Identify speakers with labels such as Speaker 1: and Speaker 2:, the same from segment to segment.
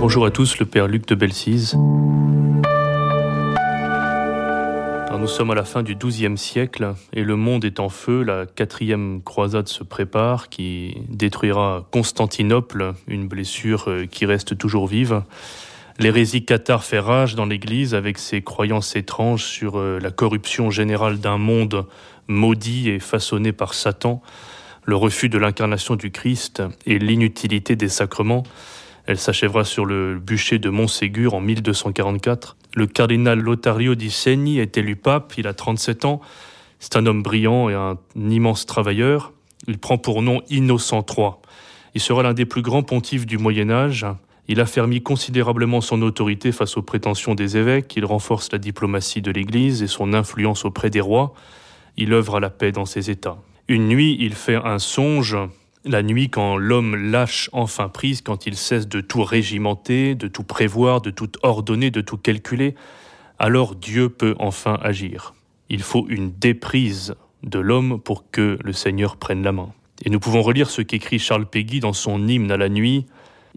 Speaker 1: Bonjour à tous, le Père Luc de Belsize. nous sommes à la fin du XIIe siècle et le monde est en feu. La quatrième croisade se prépare qui détruira Constantinople, une blessure euh, qui reste toujours vive. L'hérésie cathare fait rage dans l'Église avec ses croyances étranges sur euh, la corruption générale d'un monde maudit et façonné par Satan, le refus de l'incarnation du Christ et l'inutilité des sacrements. Elle s'achèvera sur le bûcher de Montségur en 1244. Le cardinal Lotario di Segni est élu pape, il a 37 ans. C'est un homme brillant et un immense travailleur. Il prend pour nom Innocent III. Il sera l'un des plus grands pontifes du Moyen Âge. Il affermit considérablement son autorité face aux prétentions des évêques, il renforce la diplomatie de l'Église et son influence auprès des rois, il œuvre à la paix dans ses États. Une nuit, il fait un songe la nuit, quand l'homme lâche enfin prise, quand il cesse de tout régimenter, de tout prévoir, de tout ordonner, de tout calculer, alors Dieu peut enfin agir. Il faut une déprise de l'homme pour que le Seigneur prenne la main. Et nous pouvons relire ce qu'écrit Charles Péguy dans son hymne à la nuit.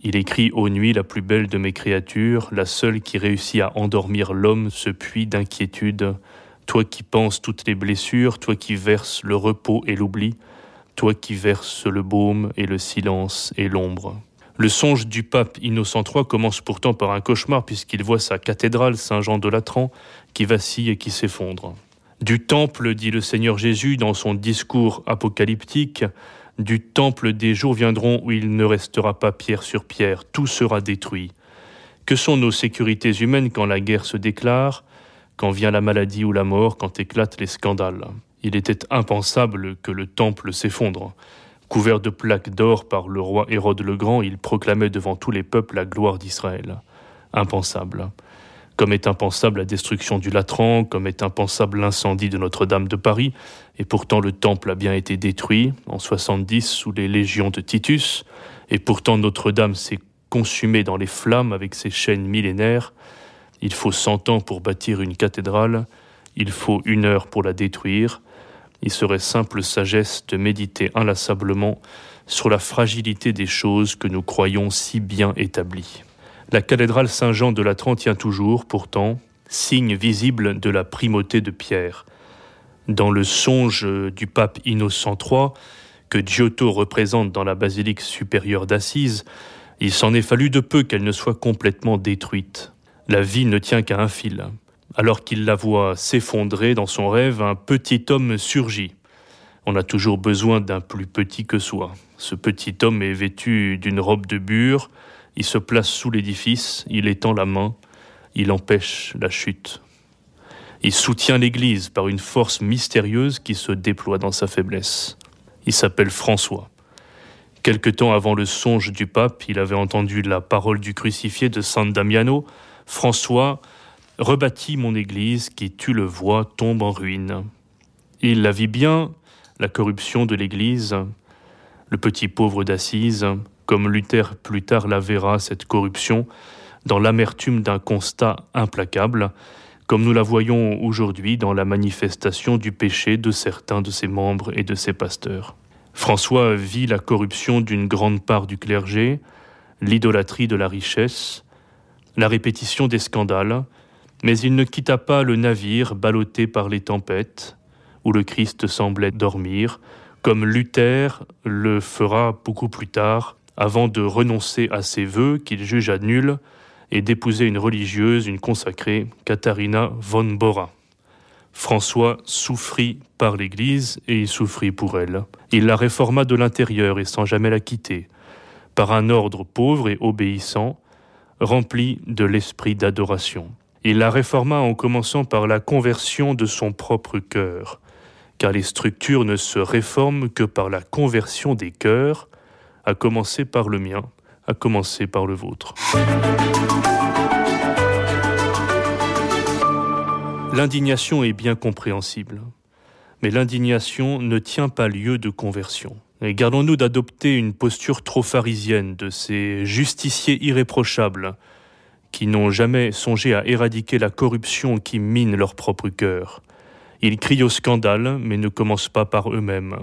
Speaker 1: Il écrit Ô nuit la plus belle de mes créatures, la seule qui réussit à endormir l'homme ce puits d'inquiétude. Toi qui penses toutes les blessures, toi qui verses le repos et l'oubli, toi qui verses le baume et le silence et l'ombre. Le songe du pape Innocent III commence pourtant par un cauchemar puisqu'il voit sa cathédrale Saint-Jean de Latran qui vacille et qui s'effondre. Du temple, dit le Seigneur Jésus dans son discours apocalyptique, du temple des jours viendront où il ne restera pas pierre sur pierre, tout sera détruit. Que sont nos sécurités humaines quand la guerre se déclare, quand vient la maladie ou la mort, quand éclatent les scandales? Il était impensable que le temple s'effondre. Couvert de plaques d'or par le roi Hérode le Grand, il proclamait devant tous les peuples la gloire d'Israël. Impensable. Comme est impensable la destruction du Latran, comme est impensable l'incendie de Notre-Dame de Paris, et pourtant le temple a bien été détruit en 70 sous les légions de Titus, et pourtant Notre-Dame s'est consumée dans les flammes avec ses chaînes millénaires. Il faut cent ans pour bâtir une cathédrale, il faut une heure pour la détruire, il serait simple sagesse de méditer inlassablement sur la fragilité des choses que nous croyons si bien établies. La cathédrale Saint-Jean de Latran tient toujours, pourtant, signe visible de la primauté de Pierre. Dans le songe du pape Innocent III, que Giotto représente dans la basilique supérieure d'Assise, il s'en est fallu de peu qu'elle ne soit complètement détruite. La vie ne tient qu'à un fil. Alors qu'il la voit s'effondrer dans son rêve, un petit homme surgit. On a toujours besoin d'un plus petit que soi. Ce petit homme est vêtu d'une robe de bure, il se place sous l'édifice, il étend la main, il empêche la chute. Il soutient l'Église par une force mystérieuse qui se déploie dans sa faiblesse. Il s'appelle François. Quelque temps avant le songe du pape, il avait entendu la parole du crucifié de San Damiano. François rebâtis mon Église qui, tu le vois, tombe en ruine. Il la vit bien, la corruption de l'Église, le petit pauvre d'Assise, comme Luther plus tard la verra, cette corruption, dans l'amertume d'un constat implacable, comme nous la voyons aujourd'hui dans la manifestation du péché de certains de ses membres et de ses pasteurs. François vit la corruption d'une grande part du clergé, l'idolâtrie de la richesse, la répétition des scandales, mais il ne quitta pas le navire ballotté par les tempêtes, où le Christ semblait dormir, comme Luther le fera beaucoup plus tard, avant de renoncer à ses vœux qu'il jugea nuls et d'épouser une religieuse, une consacrée, Katharina von Bora. François souffrit par l'Église et il souffrit pour elle. Il la réforma de l'intérieur et sans jamais la quitter, par un ordre pauvre et obéissant, rempli de l'esprit d'adoration. Il la réforma en commençant par la conversion de son propre cœur, car les structures ne se réforment que par la conversion des cœurs, à commencer par le mien, à commencer par le vôtre. L'indignation est bien compréhensible, mais l'indignation ne tient pas lieu de conversion. Et gardons-nous d'adopter une posture trop pharisienne de ces justiciers irréprochables qui n'ont jamais songé à éradiquer la corruption qui mine leur propre cœur. Ils crient au scandale, mais ne commencent pas par eux-mêmes.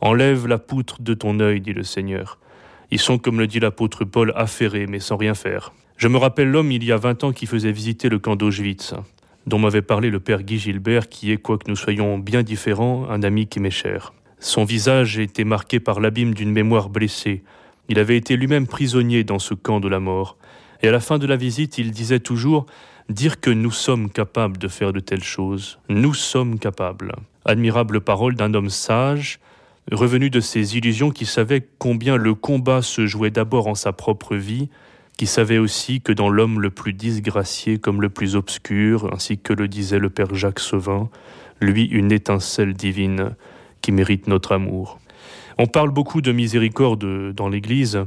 Speaker 1: Enlève la poutre de ton œil, dit le Seigneur. Ils sont, comme le dit l'apôtre Paul, affairés, mais sans rien faire. Je me rappelle l'homme il y a vingt ans qui faisait visiter le camp d'Auschwitz, dont m'avait parlé le père Guy Gilbert, qui est, quoique nous soyons bien différents, un ami qui m'est cher. Son visage était marqué par l'abîme d'une mémoire blessée. Il avait été lui-même prisonnier dans ce camp de la mort. Et à la fin de la visite, il disait toujours Dire que nous sommes capables de faire de telles choses, nous sommes capables. Admirable parole d'un homme sage, revenu de ses illusions, qui savait combien le combat se jouait d'abord en sa propre vie, qui savait aussi que dans l'homme le plus disgracié comme le plus obscur, ainsi que le disait le père Jacques Sauvin, lui une étincelle divine qui mérite notre amour. On parle beaucoup de miséricorde dans l'Église,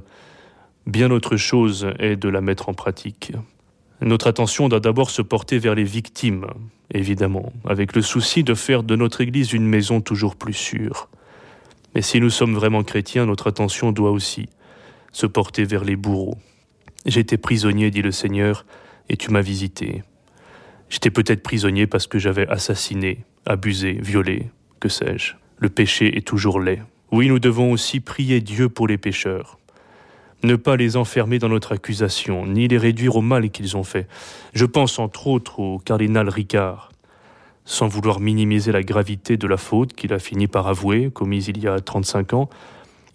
Speaker 1: bien autre chose est de la mettre en pratique. Notre attention doit d'abord se porter vers les victimes, évidemment, avec le souci de faire de notre Église une maison toujours plus sûre. Mais si nous sommes vraiment chrétiens, notre attention doit aussi se porter vers les bourreaux. J'étais prisonnier, dit le Seigneur, et tu m'as visité. J'étais peut-être prisonnier parce que j'avais assassiné, abusé, violé, que sais-je. Le péché est toujours laid. Oui, nous devons aussi prier Dieu pour les pécheurs. Ne pas les enfermer dans notre accusation, ni les réduire au mal qu'ils ont fait. Je pense entre autres au cardinal Ricard, sans vouloir minimiser la gravité de la faute qu'il a fini par avouer, commise il y a 35 ans,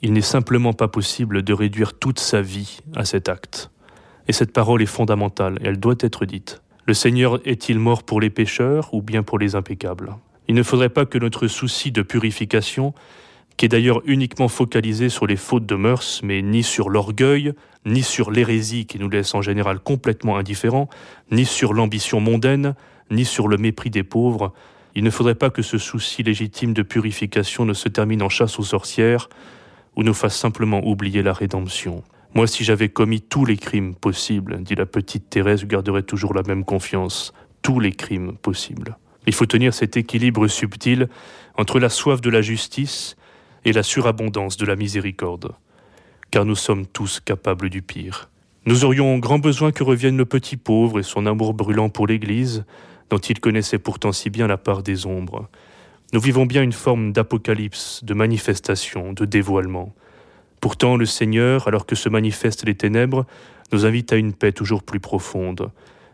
Speaker 1: il n'est simplement pas possible de réduire toute sa vie à cet acte. Et cette parole est fondamentale, elle doit être dite. Le Seigneur est-il mort pour les pécheurs ou bien pour les impeccables? Il ne faudrait pas que notre souci de purification, qui est d'ailleurs uniquement focalisé sur les fautes de mœurs, mais ni sur l'orgueil, ni sur l'hérésie qui nous laisse en général complètement indifférents, ni sur l'ambition mondaine, ni sur le mépris des pauvres, il ne faudrait pas que ce souci légitime de purification ne se termine en chasse aux sorcières ou nous fasse simplement oublier la rédemption. Moi, si j'avais commis tous les crimes possibles, dit la petite Thérèse, je garderais toujours la même confiance. Tous les crimes possibles. Il faut tenir cet équilibre subtil entre la soif de la justice et la surabondance de la miséricorde, car nous sommes tous capables du pire. Nous aurions grand besoin que revienne le petit pauvre et son amour brûlant pour l'Église, dont il connaissait pourtant si bien la part des ombres. Nous vivons bien une forme d'apocalypse, de manifestation, de dévoilement. Pourtant, le Seigneur, alors que se manifestent les ténèbres, nous invite à une paix toujours plus profonde,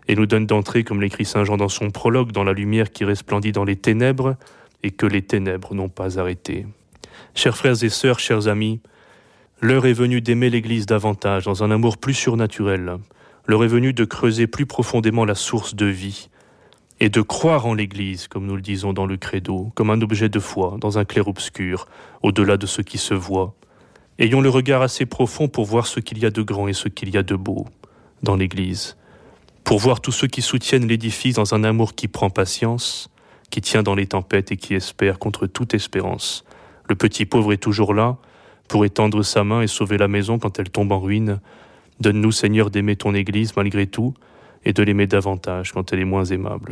Speaker 1: et nous donne d'entrer, comme l'écrit Saint Jean dans son prologue, dans la lumière qui resplendit dans les ténèbres, et que les ténèbres n'ont pas arrêté. Chers frères et sœurs, chers amis, l'heure est venue d'aimer l'Église davantage, dans un amour plus surnaturel. L'heure est venue de creuser plus profondément la source de vie, et de croire en l'Église, comme nous le disons dans le credo, comme un objet de foi, dans un clair-obscur, au-delà de ce qui se voit. Ayons le regard assez profond pour voir ce qu'il y a de grand et ce qu'il y a de beau dans l'Église, pour voir tous ceux qui soutiennent l'édifice dans un amour qui prend patience, qui tient dans les tempêtes et qui espère contre toute espérance. Le petit pauvre est toujours là, pour étendre sa main et sauver la maison quand elle tombe en ruine. Donne-nous, Seigneur, d'aimer ton Église malgré tout, et de l'aimer davantage quand elle est moins aimable.